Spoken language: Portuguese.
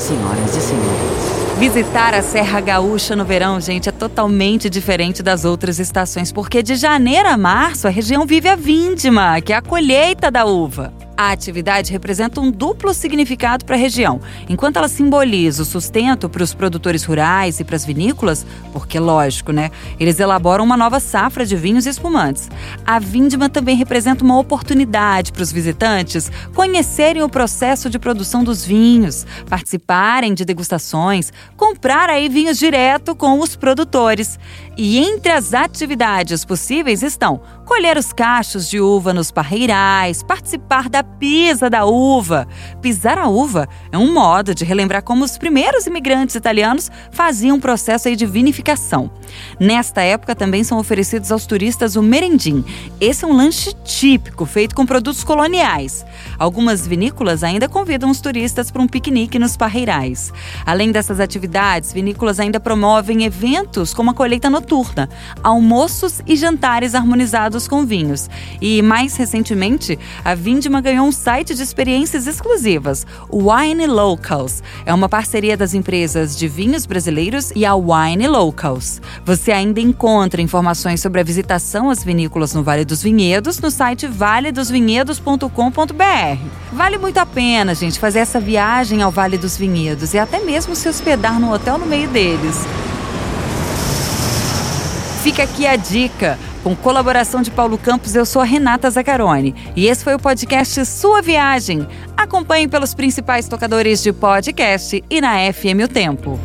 Senhoras e senhores, Visitar a Serra Gaúcha no verão, gente, é totalmente diferente das outras estações, porque de janeiro a março a região vive a vindima, que é a colheita da uva. A atividade representa um duplo significado para a região. Enquanto ela simboliza o sustento para os produtores rurais e para as vinícolas, porque, lógico, né? Eles elaboram uma nova safra de vinhos e espumantes. A vindima também representa uma oportunidade para os visitantes conhecerem o processo de produção dos vinhos, participarem de degustações, comprar aí vinhos direto com os produtores. E entre as atividades possíveis estão colher os cachos de uva nos parreirais, participar da pisa da uva. Pisar a uva é um modo de relembrar como os primeiros imigrantes italianos faziam um processo de vinificação. Nesta época também são oferecidos aos turistas o merendim. Esse é um lanche típico feito com produtos coloniais. Algumas vinícolas ainda convidam os turistas para um piquenique nos parreirais. Além dessas atividades, vinícolas ainda promovem eventos como a colheita noturna, almoços e jantares harmonizados com vinhos. E mais recentemente, a Vindima ganhou um site de experiências exclusivas, o Wine Locals. É uma parceria das empresas de vinhos brasileiros e a Wine Locals. Você ainda encontra informações sobre a visitação às vinícolas no Vale dos Vinhedos no site valedosvinhedos.com.br. Vale muito a pena, gente, fazer essa viagem ao Vale dos Vinhedos e até mesmo se hospedar no hotel no meio deles. Fica aqui a dica. Com colaboração de Paulo Campos, eu sou a Renata Zaccaroni. E esse foi o podcast Sua Viagem. Acompanhe pelos principais tocadores de podcast e na FM O Tempo.